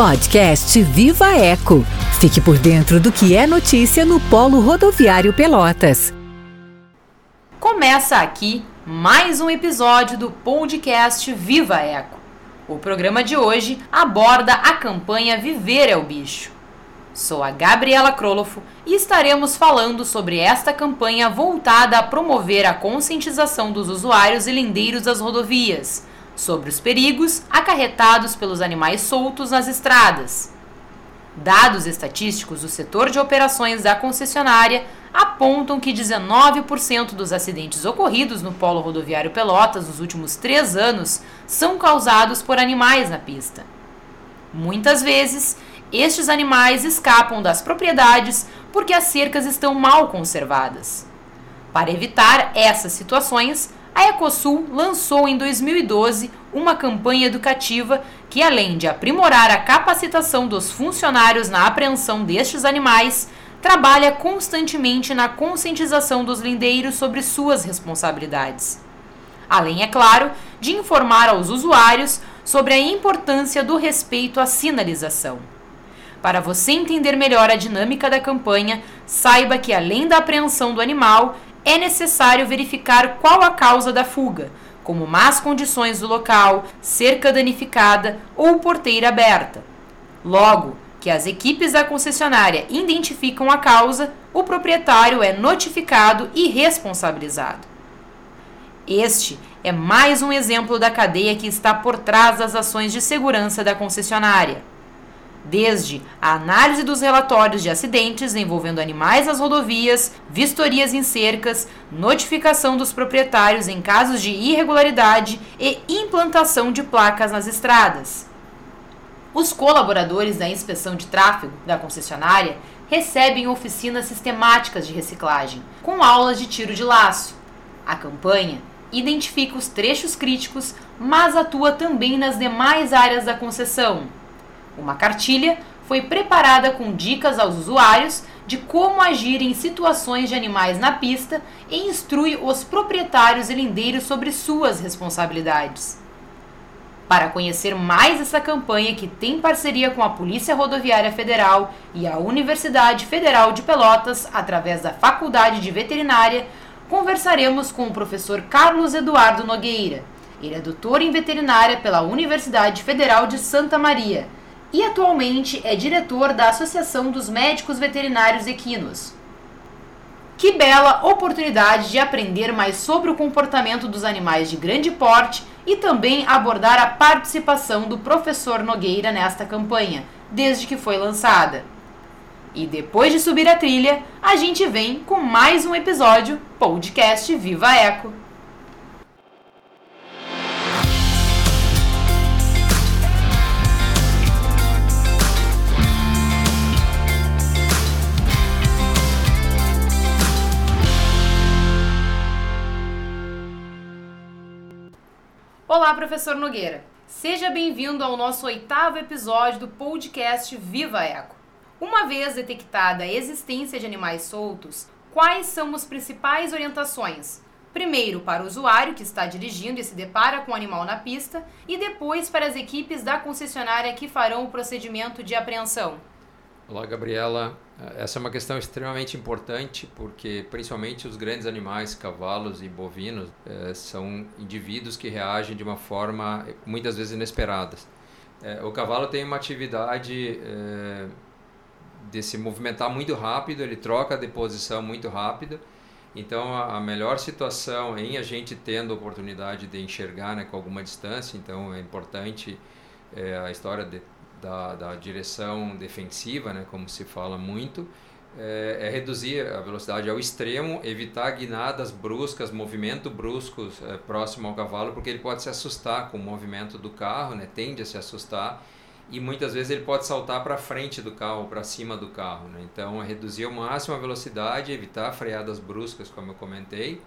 Podcast Viva Eco. Fique por dentro do que é notícia no Polo Rodoviário Pelotas. Começa aqui mais um episódio do podcast Viva Eco. O programa de hoje aborda a campanha Viver é o Bicho. Sou a Gabriela Krolofo e estaremos falando sobre esta campanha voltada a promover a conscientização dos usuários e lindeiros das rodovias sobre os perigos acarretados pelos animais soltos nas estradas. Dados estatísticos do setor de operações da concessionária apontam que 19% dos acidentes ocorridos no Polo Rodoviário Pelotas nos últimos três anos são causados por animais na pista. Muitas vezes, estes animais escapam das propriedades porque as cercas estão mal conservadas. Para evitar essas situações, a Ecosul lançou em 2012 uma campanha educativa que, além de aprimorar a capacitação dos funcionários na apreensão destes animais, trabalha constantemente na conscientização dos lindeiros sobre suas responsabilidades. Além, é claro, de informar aos usuários sobre a importância do respeito à sinalização. Para você entender melhor a dinâmica da campanha, saiba que, além da apreensão do animal, é necessário verificar qual a causa da fuga, como más condições do local, cerca danificada ou porteira aberta. Logo que as equipes da concessionária identificam a causa, o proprietário é notificado e responsabilizado. Este é mais um exemplo da cadeia que está por trás das ações de segurança da concessionária desde a análise dos relatórios de acidentes envolvendo animais nas rodovias, vistorias em cercas, notificação dos proprietários em casos de irregularidade e implantação de placas nas estradas. Os colaboradores da inspeção de tráfego da concessionária recebem oficinas sistemáticas de reciclagem, com aulas de tiro de laço. A campanha identifica os trechos críticos, mas atua também nas demais áreas da concessão uma cartilha foi preparada com dicas aos usuários de como agir em situações de animais na pista e instrui os proprietários e lindeiros sobre suas responsabilidades. Para conhecer mais essa campanha que tem parceria com a Polícia Rodoviária Federal e a Universidade Federal de Pelotas através da Faculdade de Veterinária, conversaremos com o professor Carlos Eduardo Nogueira. Ele é doutor em veterinária pela Universidade Federal de Santa Maria e atualmente é diretor da Associação dos Médicos Veterinários Equinos. Que bela oportunidade de aprender mais sobre o comportamento dos animais de grande porte e também abordar a participação do professor Nogueira nesta campanha, desde que foi lançada. E depois de subir a trilha, a gente vem com mais um episódio Podcast Viva Eco. Olá, professor Nogueira. Seja bem-vindo ao nosso oitavo episódio do podcast Viva Eco. Uma vez detectada a existência de animais soltos, quais são as principais orientações? Primeiro, para o usuário que está dirigindo e se depara com o animal na pista, e depois para as equipes da concessionária que farão o procedimento de apreensão. Olá, Gabriela. Essa é uma questão extremamente importante porque, principalmente, os grandes animais, cavalos e bovinos, eh, são indivíduos que reagem de uma forma muitas vezes inesperada. Eh, o cavalo tem uma atividade eh, de se movimentar muito rápido, ele troca de posição muito rápido. Então, a, a melhor situação em a gente tendo a oportunidade de enxergar né, com alguma distância, então é importante a história de da, da direção defensiva, né, como se fala muito, é, é, reduzir a velocidade ao extremo, evitar guinadas bruscas, movimento bruscos é, próximo ao cavalo, porque ele pode se assustar com o movimento do carro, né, tende a se assustar e muitas vezes ele pode saltar para frente do carro, para cima do carro. Né? Então, é reduzir ao máximo a velocidade, evitar freadas bruscas, como eu comentei,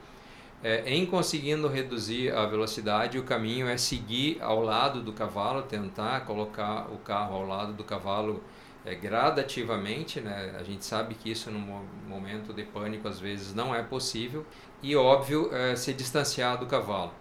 é, em conseguindo reduzir a velocidade, o caminho é seguir ao lado do cavalo, tentar colocar o carro ao lado do cavalo é, gradativamente. Né? A gente sabe que isso no momento de pânico às vezes não é possível. E óbvio, é, se distanciar do cavalo.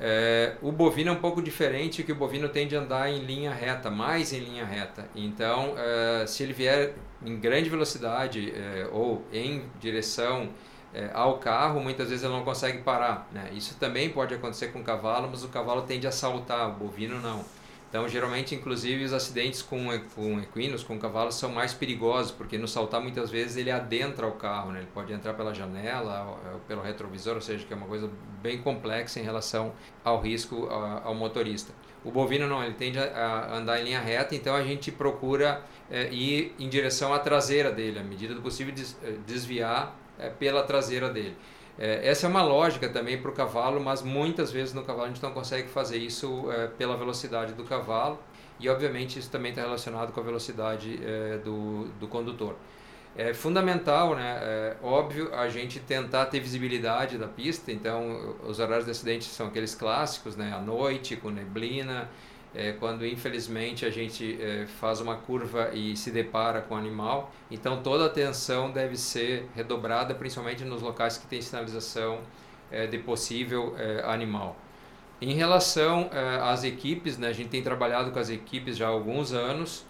É, o bovino é um pouco diferente, que o bovino tende a andar em linha reta, mais em linha reta. Então, é, se ele vier em grande velocidade é, ou em direção é, ao carro, muitas vezes ele não consegue parar. Né? Isso também pode acontecer com o cavalo, mas o cavalo tende a saltar, o bovino não. Então, geralmente, inclusive, os acidentes com, com equinos, com cavalos, são mais perigosos, porque no saltar, muitas vezes, ele adentra o carro, né? ele pode entrar pela janela, ou pelo retrovisor, ou seja, que é uma coisa bem complexa em relação ao risco ao motorista. O bovino não, ele tende a andar em linha reta, então a gente procura é, ir em direção à traseira dele, à medida do possível eh, desviar é, pela traseira dele. É, essa é uma lógica também para o cavalo, mas muitas vezes no cavalo a gente não consegue fazer isso é, pela velocidade do cavalo e obviamente isso também está relacionado com a velocidade é, do, do condutor. É fundamental, né? É óbvio, a gente tentar ter visibilidade da pista. Então, os horários de acidente são aqueles clássicos, né? À noite, com neblina, é, quando infelizmente a gente é, faz uma curva e se depara com o animal. Então toda a atenção deve ser redobrada, principalmente nos locais que tem sinalização é, de possível é, animal. Em relação é, às equipes, né, a gente tem trabalhado com as equipes já há alguns anos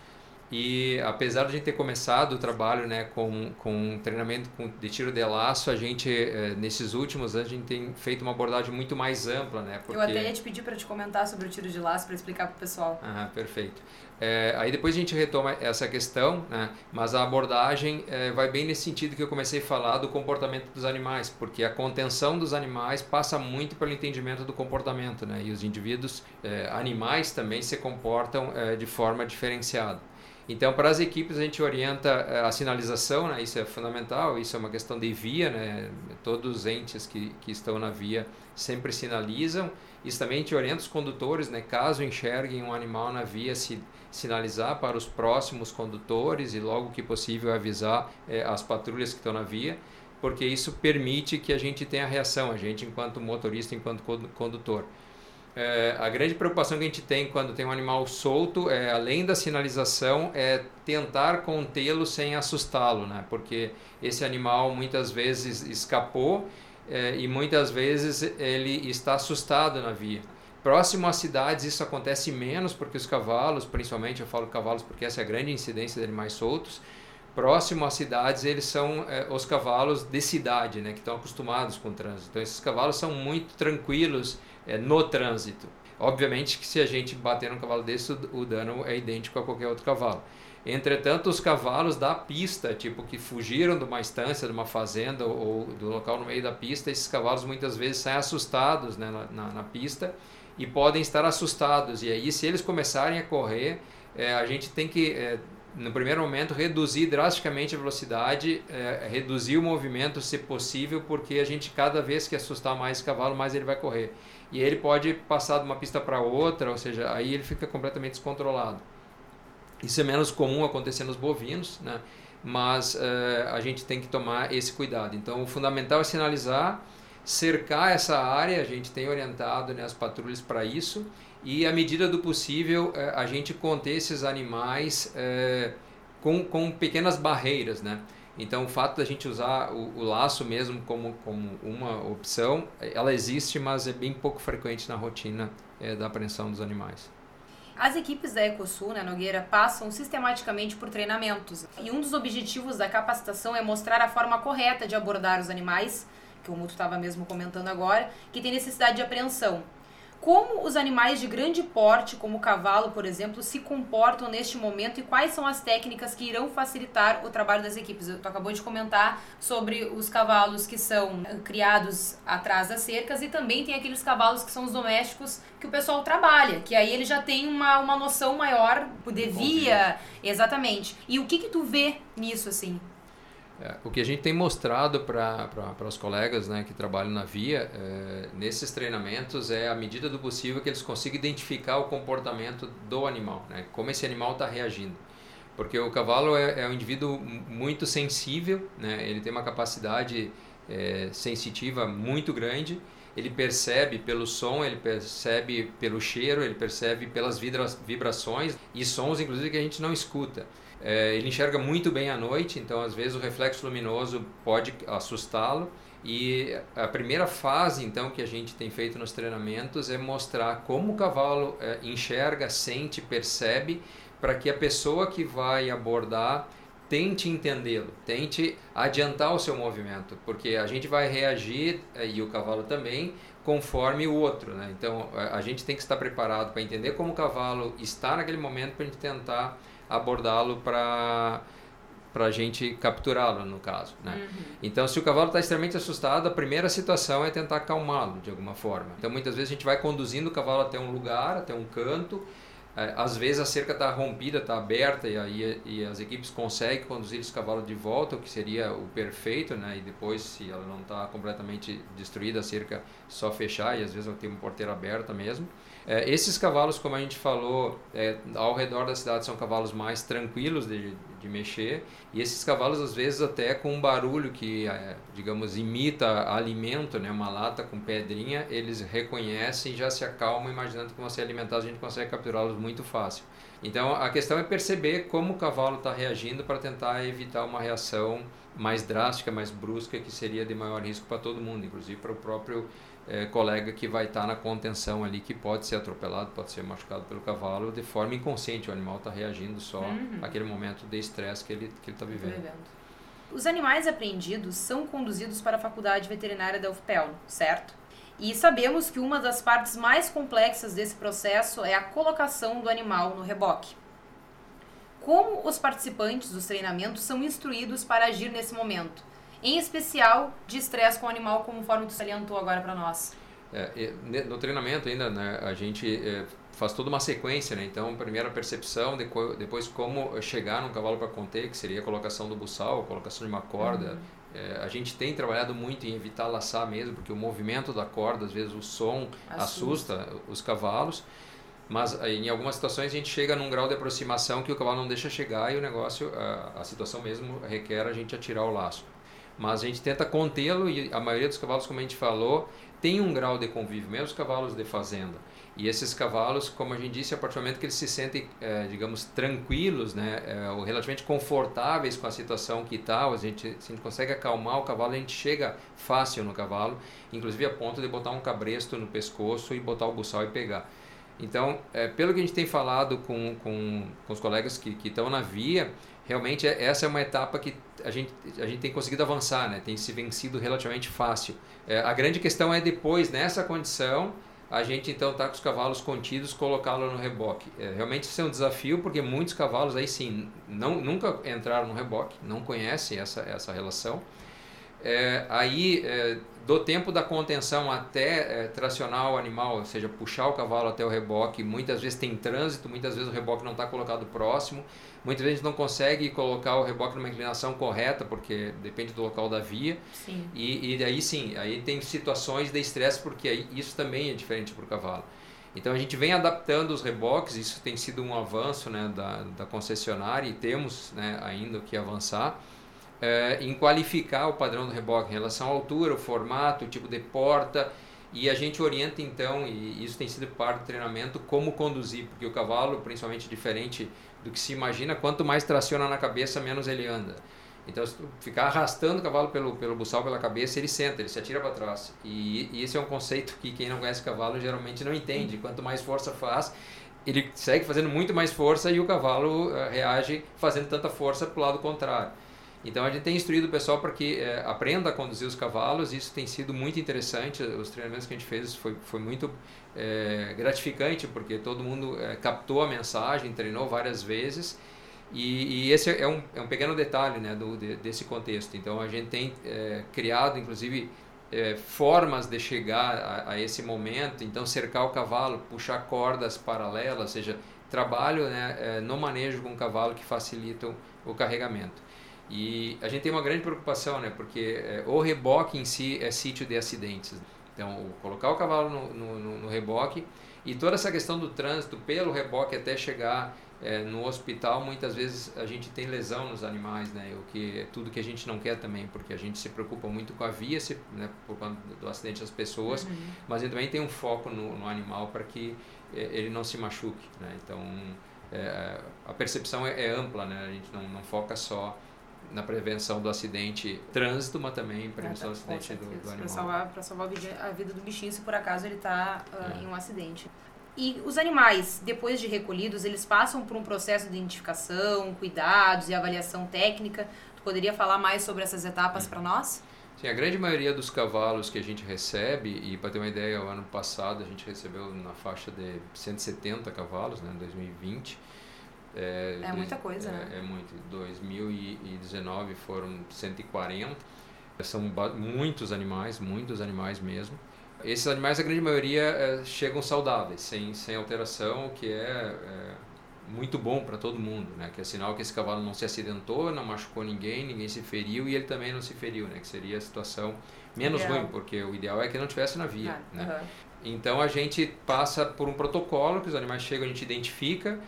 e apesar de a gente ter começado o trabalho né, com, com treinamento de tiro de laço, a gente, eh, nesses últimos anos, a gente tem feito uma abordagem muito mais ampla. Né, porque... Eu até ia te pedir para te comentar sobre o tiro de laço, para explicar para o pessoal. Ah, perfeito. É, aí depois a gente retoma essa questão, né, mas a abordagem é, vai bem nesse sentido que eu comecei a falar do comportamento dos animais, porque a contenção dos animais passa muito pelo entendimento do comportamento, né, e os indivíduos é, animais também se comportam de forma diferenciada. Então, para as equipes, a gente orienta eh, a sinalização, né? isso é fundamental, isso é uma questão de via, né? todos os entes que, que estão na via sempre sinalizam. Isso também a gente orienta os condutores, né? caso enxerguem um animal na via, se sinalizar para os próximos condutores e logo que possível avisar eh, as patrulhas que estão na via, porque isso permite que a gente tenha reação, a gente enquanto motorista, enquanto condutor. É, a grande preocupação que a gente tem quando tem um animal solto, é, além da sinalização, é tentar contê-lo sem assustá-lo, né? porque esse animal muitas vezes escapou é, e muitas vezes ele está assustado na via. Próximo às cidades isso acontece menos porque os cavalos, principalmente eu falo cavalos porque essa é a grande incidência de animais soltos, próximo às cidades eles são é, os cavalos de cidade, né, que estão acostumados com o trânsito. Então esses cavalos são muito tranquilos é, no trânsito. Obviamente que se a gente bater num cavalo desse, o dano é idêntico a qualquer outro cavalo. Entretanto, os cavalos da pista, tipo que fugiram de uma estância, de uma fazenda ou do local no meio da pista, esses cavalos muitas vezes saem assustados né, na, na, na pista e podem estar assustados. E aí, se eles começarem a correr, é, a gente tem que, é, no primeiro momento, reduzir drasticamente a velocidade, é, reduzir o movimento, se possível, porque a gente, cada vez que assustar mais o cavalo, mais ele vai correr e ele pode passar de uma pista para outra, ou seja, aí ele fica completamente descontrolado. Isso é menos comum acontecer nos bovinos, né? mas uh, a gente tem que tomar esse cuidado. Então, o fundamental é sinalizar, cercar essa área, a gente tem orientado né, as patrulhas para isso, e à medida do possível uh, a gente conter esses animais uh, com, com pequenas barreiras, né? Então, o fato da gente usar o, o, laço mesmo como, como uma opção, ela existe, mas é bem pouco frequente na rotina é, da apreensão dos animais. As equipes da Ecosul, né, Nogueira, passam sistematicamente por treinamentos. E um dos objetivos da capacitação é mostrar a forma correta de abordar os animais, que o Muto estava mesmo comentando agora, que tem necessidade de apreensão. Como os animais de grande porte, como o cavalo, por exemplo, se comportam neste momento e quais são as técnicas que irão facilitar o trabalho das equipes? Tu acabou de comentar sobre os cavalos que são eh, criados atrás das cercas e também tem aqueles cavalos que são os domésticos que o pessoal trabalha, que aí ele já tem uma, uma noção maior de via, exatamente. E o que que tu vê nisso, assim? É, o que a gente tem mostrado para os colegas né, que trabalham na via, é, nesses treinamentos, é a medida do possível que eles consigam identificar o comportamento do animal, né, como esse animal está reagindo. Porque o cavalo é, é, um indivíduo muito sensível, né, ele tem uma capacidade é, sensitiva muito grande, ele percebe pelo som, ele percebe pelo cheiro, ele percebe pelas vibrações e sons, inclusive, que a gente não escuta. É, ele enxerga muito bem à noite, então às vezes o reflexo luminoso pode assustá-lo. E a primeira fase, então, que a gente tem feito nos treinamentos é mostrar como o cavalo é, enxerga, sente, percebe, para que a pessoa que vai abordar tente entendê-lo, tente adiantar o seu movimento, porque a gente vai reagir, é, e o cavalo também, conforme o outro. Né? Então, a gente tem que estar preparado para entender como o cavalo está naquele momento para a gente tentar abordá-lo para para a gente capturá-lo, no caso. Né? Uhum. Então, se o cavalo está extremamente assustado, a primeira situação é tentar acalmá-lo de alguma forma. Então, muitas vezes a gente vai conduzindo o cavalo até um lugar, até um canto. É, às vezes a cerca está rompida, está aberta e aí e as equipes conseguem conduzir esse cavalo de volta, o que seria o perfeito, né? E depois, se ela não está completamente destruída, a cerca só fechar e às vezes tem uma porteira aberta mesmo. É, esses cavalos, como a gente falou, é, ao redor da cidade são cavalos mais tranquilos de, de mexer e esses cavalos às vezes até com um barulho que, é, digamos, imita alimento, né, uma lata com pedrinha, eles reconhecem e já se acalmam imaginando que vão ser alimentados, a gente consegue capturá-los muito fácil. Então a questão é perceber como o cavalo está reagindo para tentar evitar uma reação mais drástica, mais brusca, que seria de maior risco para todo mundo, inclusive para o próprio é, colega que vai estar tá na contenção ali, que pode ser atropelado, pode ser machucado pelo cavalo de forma inconsciente. O animal está reagindo só uhum. àquele momento de estresse que ele está vivendo. vivendo. Os animais apreendidos são conduzidos para a faculdade veterinária da UFPEL, certo? E sabemos que uma das partes mais complexas desse processo é a colocação do animal no reboque. Como os participantes dos treinamentos são instruídos para agir nesse momento? em especial de estresse com o animal, conforme tu salientou agora para nós. É, no treinamento ainda, né, a gente é, faz toda uma sequência, né? Então, primeiro a percepção, depois, depois como chegar num cavalo para conter, que seria a colocação do buçal, a colocação de uma corda. Uhum. É, a gente tem trabalhado muito em evitar laçar mesmo, porque o movimento da corda, às vezes o som assusta, assusta os cavalos. Mas em algumas situações a gente chega num grau de aproximação que o cavalo não deixa chegar e o negócio, a, a situação mesmo requer a gente atirar o laço mas a gente tenta contê-lo e a maioria dos cavalos, como a gente falou, tem um grau de convívio, mesmo os cavalos de fazenda. E esses cavalos, como a gente disse, a partir do momento que eles se sentem, é, digamos, tranquilos, né, é, ou relativamente confortáveis com a situação que está, a gente, se a gente consegue acalmar o cavalo, a gente chega fácil no cavalo, inclusive a ponto de botar um cabresto no pescoço e botar o buçal e pegar. Então, é, pelo que a gente tem falado com, com, com os colegas que estão na via, realmente é, essa é uma etapa que a gente, a gente tem conseguido avançar, né? tem se vencido relativamente fácil. É, a grande questão é depois, nessa condição, a gente então está com os cavalos contidos, colocá-lo no reboque. É, realmente isso é um desafio, porque muitos cavalos aí sim não, nunca entraram no reboque, não conhecem essa, essa relação. É, aí é, do tempo da contenção até é, tracionar o animal, ou seja, puxar o cavalo até o reboque, muitas vezes tem trânsito, muitas vezes o reboque não está colocado próximo, muitas vezes não consegue colocar o reboque numa inclinação correta, porque depende do local da via. Sim. E, e aí sim, aí tem situações de estresse, porque aí, isso também é diferente para o cavalo. Então a gente vem adaptando os reboques, isso tem sido um avanço né, da, da concessionária e temos né, ainda o que avançar é, em qualificar o padrão do reboque em relação à altura, o formato, o tipo de porta e a gente orienta então, e isso tem sido parte do treinamento, como conduzir, porque o cavalo, principalmente diferente do que se imagina, quanto mais traciona na cabeça, menos ele anda. Então, se tu ficar arrastando o cavalo pelo, pelo buçal, pela cabeça, ele senta, ele se atira para trás. E, e, esse é um conceito que quem não conhece cavalo geralmente não entende. Quanto mais força faz, ele segue fazendo muito mais força e o cavalo uh, reage fazendo tanta força para o lado contrário. Então a gente tem instruído o pessoal para que é, aprenda a conduzir os cavalos, isso tem sido muito interessante, os treinamentos que a gente fez foi, foi muito é, gratificante, porque todo mundo é, captou a mensagem, treinou várias vezes, e, e esse é um, é um pequeno detalhe né, do, de, desse contexto. Então a gente tem criado, inclusive, formas de chegar a, a, esse momento, então cercar o cavalo, puxar cordas paralelas, ou seja, trabalho né, no manejo com o cavalo que facilitam o carregamento. E a gente tem uma grande preocupação, né? Porque é, o reboque em si é sítio de acidentes. Então, colocar o cavalo no, no, no, reboque e toda essa questão do trânsito pelo reboque até chegar é, no hospital, muitas vezes a gente tem lesão nos animais, né? O que é tudo que a gente não quer também, porque a gente se preocupa muito com a via, se, né, por conta do acidente das pessoas, uhum. mas a gente também tem um foco no, no animal para que é, ele não se machuque, né? Então, é, a percepção é, é, ampla, né? A gente não, não foca só na prevenção do acidente trânsito, mas também prevenção é, tá, do acidente do, do animal. Para salvar, salvar a vida do bichinho se por acaso ele está uh, é. em um acidente. E os animais, depois de recolhidos, eles passam por um processo de identificação, cuidados e avaliação técnica. Tu poderia falar mais sobre essas etapas para nós? Sim, a grande maioria dos cavalos que a gente recebe, e para ter uma ideia, o ano passado a gente recebeu na faixa de 170 cavalos, né, em 2020. É, é muita coisa, é, né? É muito. 2019 foram 140. São muitos animais, muitos animais mesmo. Esses animais, a grande maioria, é, chegam saudáveis, sem, sem alteração, o que é, é muito bom para todo mundo, né? Que é sinal que esse cavalo não se acidentou, não machucou ninguém, ninguém se feriu e ele também não se feriu, né? Que seria a situação menos ideal. ruim, porque o ideal é que não tivesse na via, ah, né? Uhum. Então a gente passa por um protocolo que os animais chegam, a gente identifica.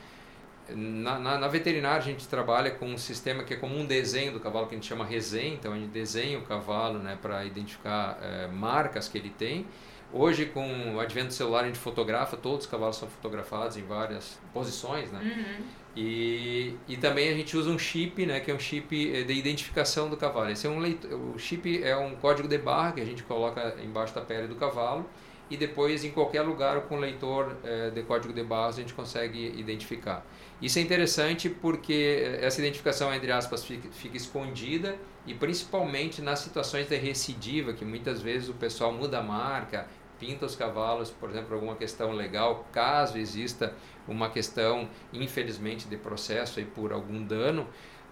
Na, na, na, veterinária a gente trabalha com um sistema que é como um desenho do cavalo que a gente chama resenha, então a gente desenha o cavalo né, para identificar é, marcas que ele tem Hoje, com o advento do celular, a gente fotografa, todos os cavalos são fotografados em várias posições, né? Uhum. E, e também a gente usa um chip, né, que é um chip eh, de identificação do cavalo. Esse é um leitor, o chip é um código de barra que a gente coloca embaixo da pele do cavalo e depois em qualquer lugar com leitor é, de código de barras a gente consegue identificar. Isso é interessante porque essa identificação, entre aspas, fica, fica escondida e principalmente nas situações de recidiva, que muitas vezes o pessoal muda a marca, pinta os cavalos, por exemplo, alguma questão legal, caso exista uma questão, infelizmente, de processo aí por algum dano,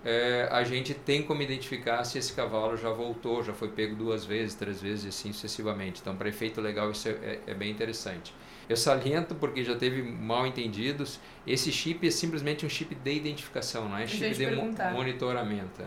é, a gente tem como identificar se esse cavalo já voltou, já foi pego duas vezes, três vezes e assim sucessivamente. Então, para efeito legal, isso é, é, é, bem interessante. Eu saliento porque já teve mal entendidos. Esse chip é simplesmente um chip de identificação, não é chip de monitoramento.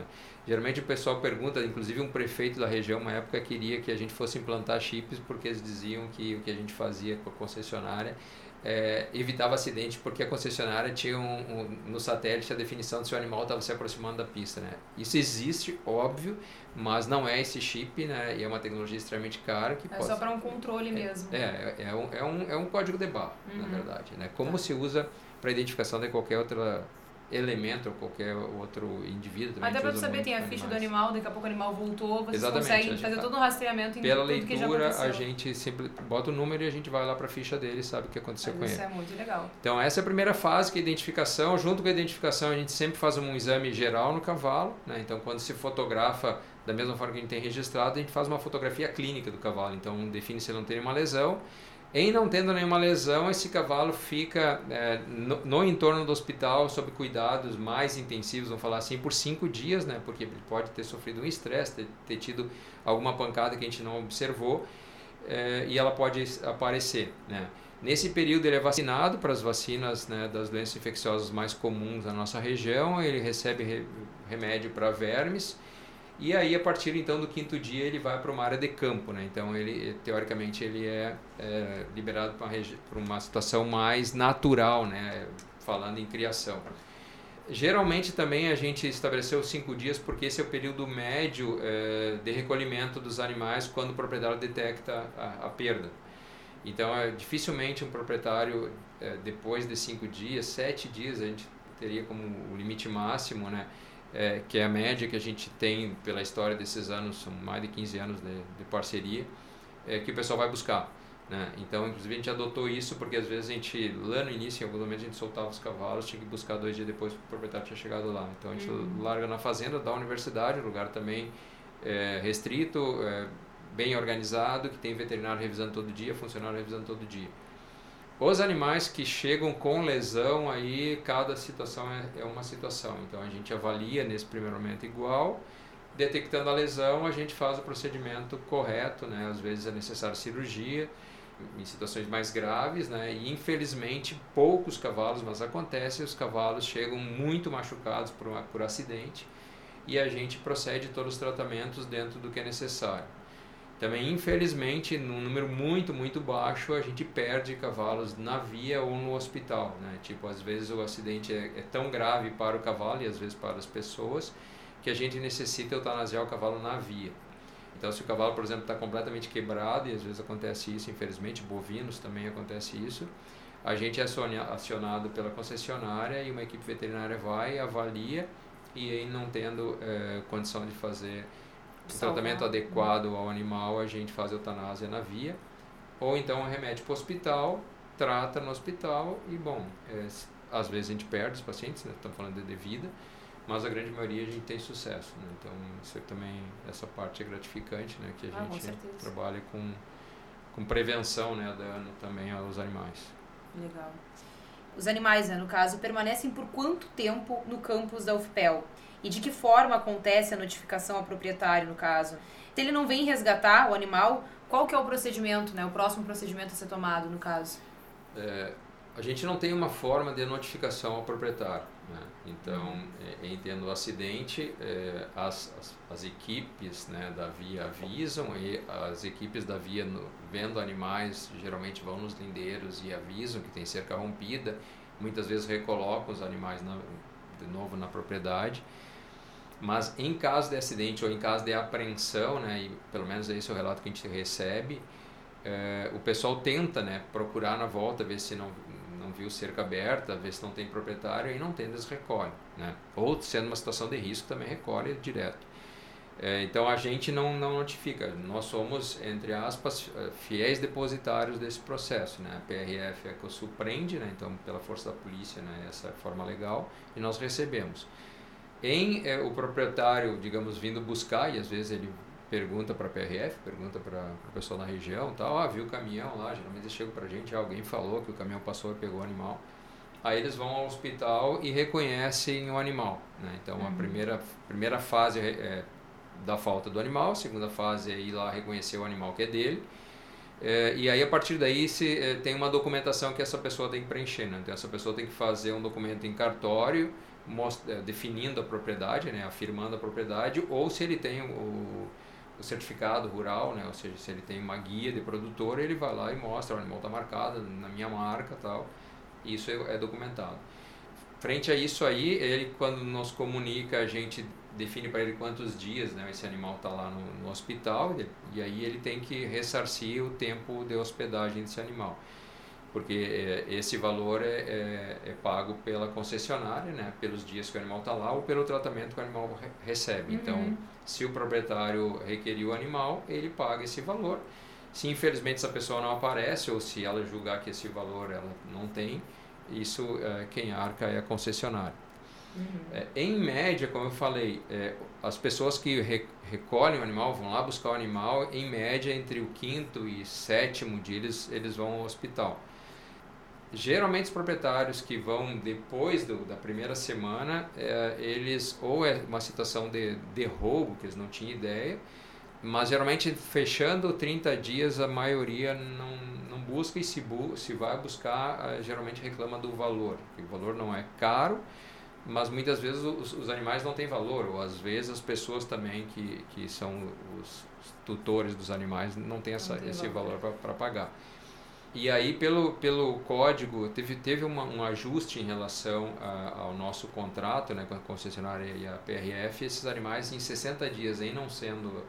Geralmente o pessoal pergunta, inclusive um prefeito da região, uma época queria que a gente fosse implantar chips porque eles diziam que o que a gente fazia com a concessionária é, evitava acidente porque a concessionária tinha um, um, no satélite a definição de se o animal estava se aproximando da pista, né? Isso existe, óbvio, mas não é esse chip, né? E é uma tecnologia extremamente cara que é pode... só para um controle é, mesmo. É, é, um, é, um, é um código de barra, uhum. na verdade, né? Como tá. se usa para identificação de qualquer outra elemento ou qualquer outro indivíduo. Também Até para saber, tem a ficha do animal, daqui a pouco o animal voltou, vocês Exatamente, conseguem fazer todo um rastreamento em Pela leitura, a gente sempre bota o número e a gente vai lá para a ficha dele e sabe o que aconteceu Mas com ele. Isso é muito legal. Então essa é a primeira fase, que é a identificação. Junto com a identificação, a gente sempre faz um exame geral no cavalo. Né? Então quando se fotografa da mesma forma que a gente tem registrado, a gente faz uma fotografia clínica do cavalo. Então define se ele não tem nenhuma lesão em não tendo nenhuma lesão, esse cavalo fica é, no, no, entorno do hospital sob cuidados mais intensivos, vamos falar assim, por cinco dias, né? Porque ele pode ter sofrido um estresse, ter, ter, tido alguma pancada que a gente não observou é, e ela pode aparecer, né? Nesse período ele é vacinado para as vacinas né, das doenças infecciosas mais comuns na nossa região, ele recebe re, remédio para vermes e aí, a partir então do quinto dia, ele vai para uma área de campo, né? Então, ele teoricamente ele é, é liberado para uma, situação mais natural, né? Falando em criação. Geralmente também a gente estabeleceu cinco dias porque esse é o período médio é, de recolhimento dos animais quando o proprietário detecta a, a perda. Então, é, dificilmente um proprietário, é, depois de cinco dias, sete dias, a gente teria como o limite máximo, né? É, que é a média que a gente tem pela história desses anos, são mais de 15 anos de, de parceria, é, que o pessoal vai buscar. Né? Então, inclusive, a gente adotou isso porque às vezes a gente, lá no início, em alguns momentos, a gente soltava os cavalos, tinha que buscar dois dias depois que o proprietário tinha chegado lá. Então, a gente uhum. larga na fazenda da universidade, um lugar também é, restrito, é, bem organizado, que tem veterinário revisando todo dia, funcionário revisando todo dia. Os animais que chegam com lesão, aí cada situação é, é uma situação. Então a gente avalia nesse primeiro momento igual, detectando a lesão, a gente faz o procedimento correto, né? Às vezes é necessário cirurgia em situações mais graves, né? E infelizmente poucos cavalos, mas acontece, os cavalos chegam muito machucados por, uma, por acidente e a gente procede todos os tratamentos dentro do que é necessário. Também, infelizmente, num número muito, muito baixo, a gente perde cavalos na via ou no hospital. Né? Tipo, às vezes o acidente é, é tão grave para o cavalo e às vezes para as pessoas que a gente necessita eutanasiar o cavalo na via. Então, se o cavalo, por exemplo, está completamente quebrado, e às vezes acontece isso, infelizmente, bovinos também acontece isso, a gente é acionado pela concessionária e uma equipe veterinária vai, avalia e aí não tendo é, condição de fazer um Salvar. tratamento adequado ao animal, a gente faz eutanásia na via, ou então remete para o hospital, trata no hospital e, bom, é, às vezes a gente perde os pacientes, né, estamos falando de, de vida, mas a grande maioria a gente tem sucesso, né? Então, isso é também, essa parte é gratificante, né? Que a Ah, com gente certeza. trabalha com, com prevenção, né? Dano também aos animais. Legal. Os animais, né, no caso, permanecem por quanto tempo no campus da UFPEL? E de que forma acontece a notificação ao proprietário, no caso? Se ele não vem resgatar o animal, qual que é o procedimento, né? O próximo procedimento a ser tomado, no caso? É, a gente não tem uma forma de notificação ao proprietário. Né? Então, é, em tendo o acidente, é, as, as, as equipes né, da via avisam e as equipes da via, no, vendo animais, geralmente vão nos lindeiros e avisam que tem cerca rompida. Muitas vezes recolocam os animais na, de novo na propriedade. Mas em caso de acidente ou em caso de apreensão, né, e pelo menos esse é o relato que a gente recebe, é, o pessoal tenta né, procurar na volta, ver se não, não viu cerca aberta, ver se não tem proprietário, e não tem, eles recolhem. Né? Ou, sendo uma situação de risco, também recolhe direto. É, então a gente não, não notifica, nós somos, entre aspas, fiéis depositários desse processo. Né? A PRF é que surpreende, né? então pela força da polícia, né? essa é a forma legal, e nós recebemos. Em é, o proprietário, digamos, vindo buscar, e às vezes ele pergunta para a PRF, pergunta para o pessoal na região, tal, ah, viu o caminhão lá, geralmente eles chegam para a gente, ah, alguém falou que o caminhão passou e pegou o animal. Aí eles vão ao hospital e reconhecem o animal. Né? Então a primeira, primeira fase é da falta do animal, a segunda fase é ir lá reconhecer o animal que é dele. É, e aí a partir daí se, é, tem uma documentação que essa pessoa tem que preencher. Né? Então essa pessoa tem que fazer um documento em cartório, é, definindo a propriedade, né? afirmando a propriedade, ou se ele tem o, o certificado rural, né? ou seja, se ele tem uma guia de produtor, ele vai lá e mostra, o animal está marcado na minha marca tal. Isso é, é documentado. Frente a isso aí, ele quando nos comunica, a gente define para ele quantos dias né, esse animal está lá no, no hospital e aí ele tem que ressarcir o tempo de hospedagem desse animal. Porque é, esse valor é, é, é, pago pela concessionária, né, pelos dias que o animal está lá ou pelo tratamento que o animal re recebe. Uhum. Então, se o proprietário requerir o animal, ele paga esse valor. Se infelizmente essa pessoa não aparece ou se ela julgar que esse valor ela não tem, isso é, quem arca é a concessionária. Uhum. É, em média, como eu falei, as pessoas que re, recolhem o animal, vão lá buscar o animal, em média, entre o quinto e sétimo dia, eles, eles vão ao hospital. Geralmente, os proprietários que vão depois do, da primeira semana, é, eles ou é uma situação de, de roubo, que eles não tinham ideia, mas geralmente fechando 30 dias a maioria não, não busca e se, bu se vai buscar, geralmente reclama do valor, o valor não é caro, mas muitas vezes os, os, animais não têm valor, ou às vezes as pessoas também que, que são os, tutores dos animais não têm essa, não esse valor, valor para pagar. E aí, pelo, pelo código, teve, teve uma, um ajuste em relação a, ao nosso contrato né, com a concessionária e a PRF. Esses animais, em 60 dias, em não sendo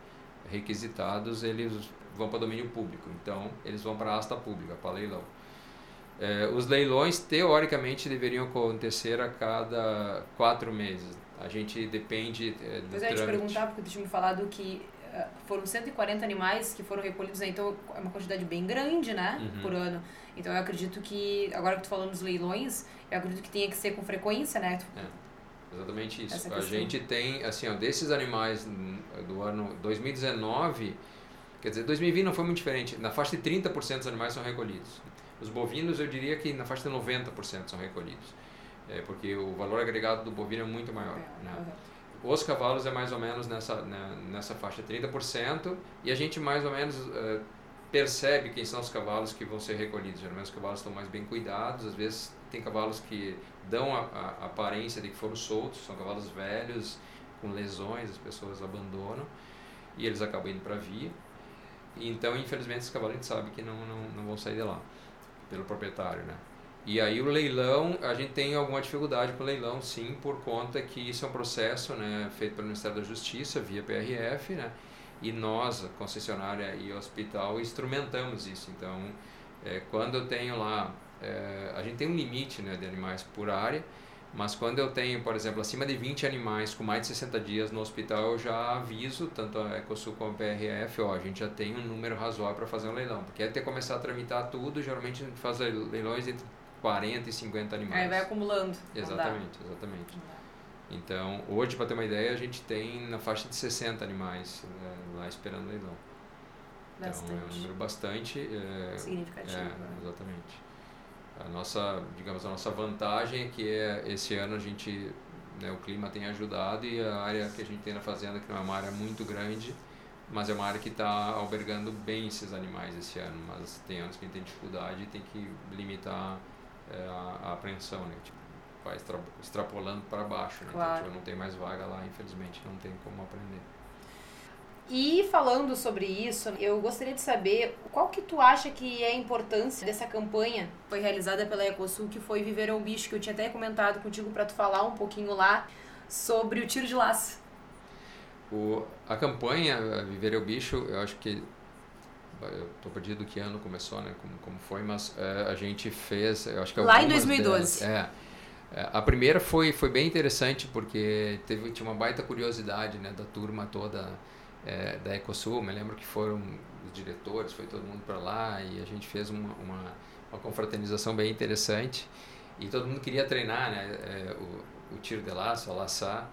requisitados, eles vão para domínio público. Então, eles vão para a asta pública, para leilão. É, os leilões, teoricamente, deveriam acontecer a cada quatro meses. A gente depende é, do Pois é, te perguntar, porque tu tinha me falado que foram 140 animais que foram recolhidos, né? então é uma quantidade bem grande, né, Uhum. por ano. Então eu acredito que, agora que tu falando dos leilões, eu acredito que tenha que ser com frequência, né? Tu- Exatamente isso. A gente tem, assim, ó, desses animais do ano 2019, quer dizer, 2020 não foi muito diferente. Na faixa de 30% dos animais são recolhidos. Os bovinos, eu diria que na faixa de 90% são recolhidos. É, porque o valor agregado do bovino é muito maior. Né? Uhum. Os cavalos é mais ou menos nessa, né, nessa faixa de 30% e a gente mais ou menos eh, percebe quem são os cavalos que vão ser recolhidos. Geralmente os cavalos estão mais bem cuidados, às vezes tem cavalos que dão a, a aparência de que foram soltos, são cavalos velhos, com lesões, as pessoas abandonam e eles acabam indo para a via. Então, infelizmente, esses cavalos a gente sabe que não, não, não vão sair de lá, pelo proprietário, né? E aí o leilão, a gente tem alguma dificuldade com o leilão, sim, por conta que isso é um processo né, feito pelo Ministério da Justiça, via PRF, né? E nós, concessionária e hospital, instrumentamos isso. Então, é, quando eu tenho lá, é, a gente tem um limite né, de animais por área, Mas quando eu tenho, por exemplo, acima de 20 animais com mais de 60 dias no hospital, eu já aviso, tanto a Ecosul como a PRF, ó, a gente já tem um número razoável para fazer um leilão. Porque até começar a tramitar tudo, geralmente a gente faz leilões entre 40 e 50 animais. Aí vai acumulando. Exatamente, exatamente. Então, hoje, para ter uma ideia, a gente tem na faixa de 60 animais né, lá esperando leilão. Bastante. Então, é um número bastante... É, Significativo. É, né? exatamente. A nossa, digamos, a nossa vantagem é que é, esse ano a gente, né, o clima tem ajudado e a área que a gente tem na fazenda, que não é uma área muito grande, mas é uma área que está albergando bem esses animais esse ano. Mas tem anos que a gente tem dificuldade e tem que limitar é, a, a, apreensão, né? Tipo, vai extra, extrapolando para baixo, né? Claro. Então, tipo, não tem mais vaga lá, infelizmente, não tem como aprender. E falando sobre isso, eu gostaria de saber qual que tu acha que é a importância dessa campanha que foi realizada pela Ecosul, que foi Viver ao Bicho, que eu tinha até comentado contigo para tu falar um pouquinho lá sobre o tiro de laço. O, a campanha Viver ao Bicho, eu acho que eu tô perdido que ano começou, né? Como, como foi, mas é, a gente fez, eu acho que lá em 2012. Delas, é, é, a primeira foi foi bem interessante porque teve tinha uma baita curiosidade, né, da turma toda é, da Ecosul, me lembro que foram os diretores, foi todo mundo para lá e a gente fez uma, uma, uma, confraternização bem interessante e todo mundo queria treinar né, é, o, o tiro de laço, a laçar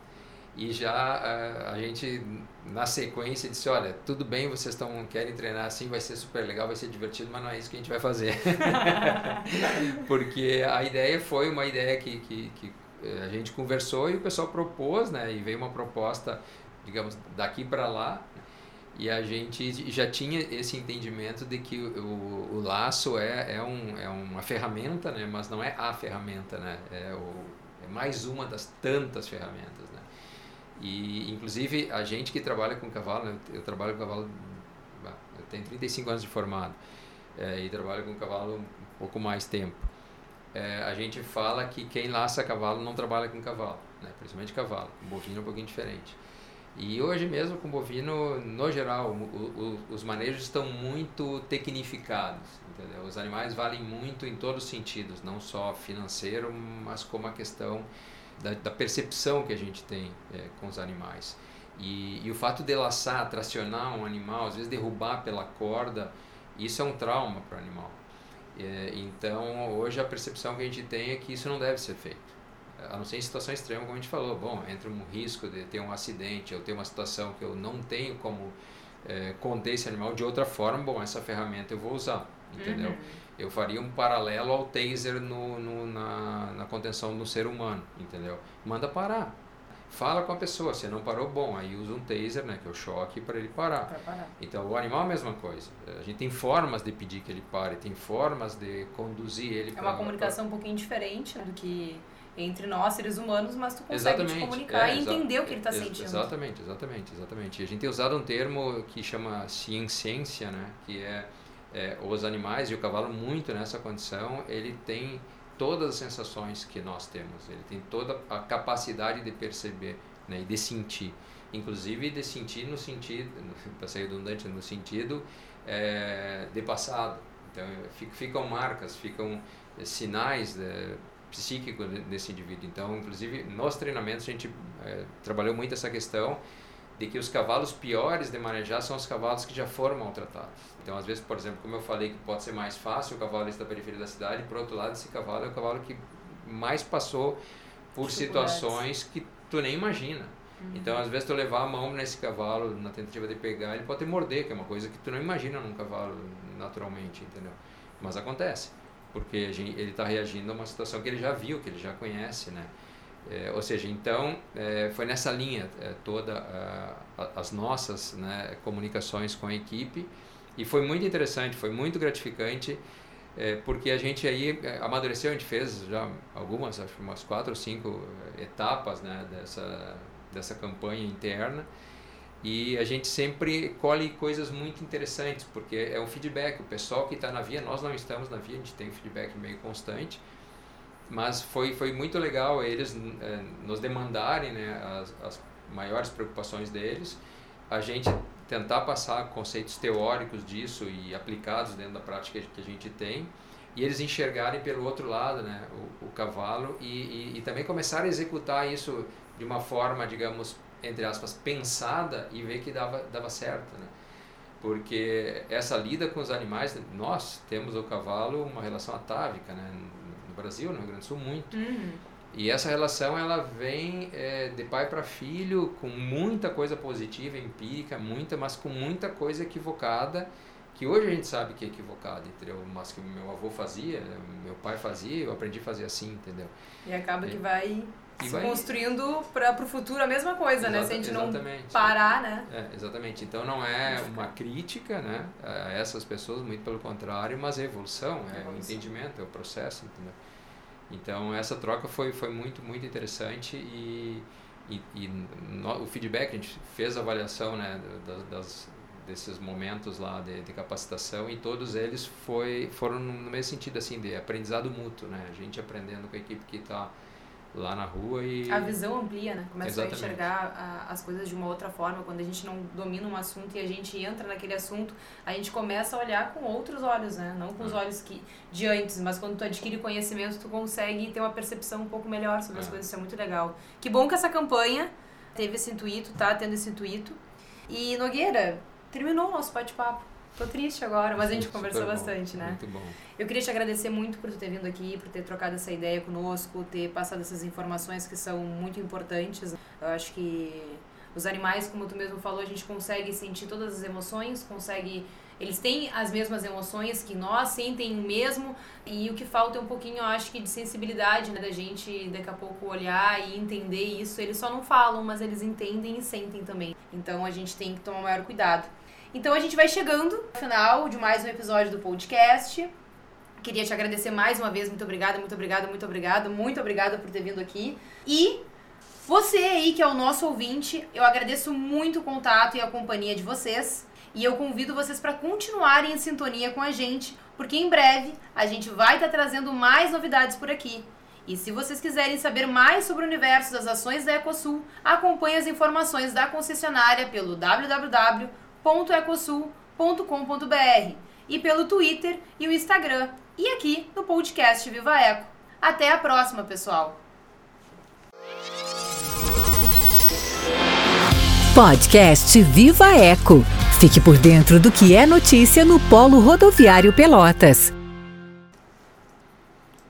e já a, a, gente na sequência disse olha tudo bem vocês estão querem treinar assim vai ser super legal vai ser divertido mas não é isso que a gente vai fazer porque a ideia foi uma ideia que, que, que é, a gente conversou e o pessoal propôs né e veio uma proposta digamos, daqui para lá. E a gente já tinha esse entendimento de que o, o laço é, é, um, é uma ferramenta, né? mas não é a ferramenta, né? é, o, é mais uma das tantas ferramentas. Né? E, inclusive, a gente que trabalha com cavalo, eu, trabalho com cavalo, eu tenho 35 anos de formado, é, e trabalho com cavalo um pouco mais tempo. É, a gente fala que quem laça cavalo não trabalha com cavalo, né? principalmente cavalo, o bovino é um pouquinho diferente. E hoje mesmo com bovino, no geral, o, o, os manejos estão muito tecnificados, entendeu? Os animais valem muito em todos os sentidos, não só financeiro, mas como a questão da, da percepção que a gente tem é, com os animais. E, e o fato de laçar, tracionar um animal, às vezes derrubar pela corda, isso é um trauma para o animal. É, então, hoje a percepção que a gente tem é que isso não deve ser feito a não ser em situação extrema, como a gente falou, bom, entre um risco de ter um acidente, ou ter uma situação que eu não tenho como é, conter esse animal de outra forma, bom, essa ferramenta eu vou usar, entendeu? Uhum. Eu faria um paralelo ao taser no, no, na, na contenção do ser humano, entendeu? Manda parar. Fala com a pessoa, se não parou, bom, aí usa um taser, né, que é o choque, para ele parar. parar. Então, o animal é a mesma coisa. A gente tem formas de pedir que ele pare, tem formas de conduzir ele. É uma comunicação pra... um pouquinho diferente né, do que entre nós, seres humanos, mas tu consegue exatamente. te comunicar é, e entender o que ele está sentindo. Exatamente, exatamente, exatamente. A gente tem usado um termo que chama ciência, né? Que é, é, os animais e o cavalo muito nessa condição, ele tem todas as sensações que nós temos. Ele tem toda a capacidade de perceber né, e de sentir. Inclusive de sentir no sentido, para ser redundante, no sentido é, de passado. Então, ficam marcas, ficam sinais de, psíquico desse indivíduo. Então, inclusive, nos treinamentos a gente é, trabalhou muito essa questão de que os cavalos piores de manejar são os cavalos que já foram maltratados. Então, às vezes, por exemplo, como eu falei que pode ser mais fácil o cavalo da periferia da cidade, por outro lado, esse cavalo é o cavalo que mais passou por situações que tu nem imagina. Uhum. Então, às vezes, tu levar a mão nesse cavalo na tentativa de pegar, ele pode te morder, que é uma coisa que tu não imagina num cavalo naturalmente, entendeu? Mas acontece porque ele está reagindo a uma situação que ele já viu, que ele já conhece, né? É, ou seja, então é, foi nessa linha é, toda a, as nossas né, comunicações com a equipe. E foi muito interessante, foi muito gratificante é, porque a gente aí é, amadureceu, a gente fez já algumas, acho umas quatro ou cinco etapas né, dessa, dessa campanha interna. E a gente sempre colhe coisas muito interessantes, porque é um feedback. O pessoal que está na via, nós não estamos na via, a gente tem um feedback meio constante, mas foi, foi muito legal eles é, nos demandarem né, as, as maiores preocupações deles, a gente tentar passar conceitos teóricos disso e aplicados dentro da prática que a gente tem, e eles enxergarem pelo outro lado né, o, o cavalo e, e, e, também começar a executar isso de uma forma, digamos, entre aspas, pensada e ver que dava, dava certo. Né? Porque essa lida com os animais, nós temos o cavalo uma relação atávica, né? Brasil, no Rio Grande do Sul, muito. Uhum. E essa relação ela vem é, de pai para filho com muita coisa positiva, empírica, muita, mas com muita coisa equivocada que hoje a gente sabe que é equivocado, entendeu? Mas que meu avô fazia, meu pai fazia, eu aprendi a fazer assim, entendeu? E acaba que vai se vai... construindo para o futuro a mesma coisa, Exata, né? Se a gente não parar, né? É, exatamente. Então não é uma crítica, né, a essas pessoas, muito pelo contrário, mas é evolução, é, evolução. o entendimento, é o processo, entendeu? Então essa troca foi foi muito muito interessante e e, e no, o feedback a gente fez a avaliação, né, das, das desses momentos lá de, de, capacitação e todos eles foi foram no mesmo sentido assim de aprendizado mútuo né a gente aprendendo com a equipe que está lá na rua e a visão amplia né começa Exatamente. a enxergar a, as coisas de uma outra forma quando a gente não domina um assunto e a gente entra naquele assunto a gente começa a olhar com outros olhos né não com os ah. olhos que de antes mas quando tu adquire conhecimento tu consegue ter uma percepção um pouco melhor sobre as é. coisas isso é muito legal que bom que essa campanha teve esse intuito tá tendo esse intuito e Nogueira terminou o nosso bate-papo. Tô triste agora, mas a gente conversou bastante, né? Muito bom. Eu queria te agradecer muito por ter vindo aqui, por ter trocado essa ideia conosco, ter passado essas informações que são muito importantes. Eu acho que os animais, como tu mesmo falou, a gente consegue sentir todas as emoções, consegue eles têm as mesmas emoções que nós, sentem o mesmo, e o que falta é um pouquinho, eu acho que, de sensibilidade, né? Da gente daqui a pouco olhar e entender isso. Eles só não falam, mas eles entendem e sentem também. Então a gente tem que tomar maior cuidado. Então a gente vai chegando ao final de mais um episódio do podcast. Queria te agradecer mais uma vez, muito obrigada, muito obrigada, muito obrigada, muito obrigada por ter vindo aqui. E você aí que é o nosso ouvinte, eu agradeço muito o contato e a companhia de vocês. E eu convido vocês para continuarem em sintonia com a gente, porque em breve a gente vai estar tá trazendo mais novidades por aqui. E se vocês quiserem saber mais sobre o universo das ações da Ecosul, acompanhe as informações da concessionária pelo www.ecosul.com.br e pelo Twitter e o Instagram e aqui no podcast Viva Eco. Até a próxima, pessoal! Podcast Viva Eco Fique por dentro do que é notícia no Polo Rodoviário Pelotas.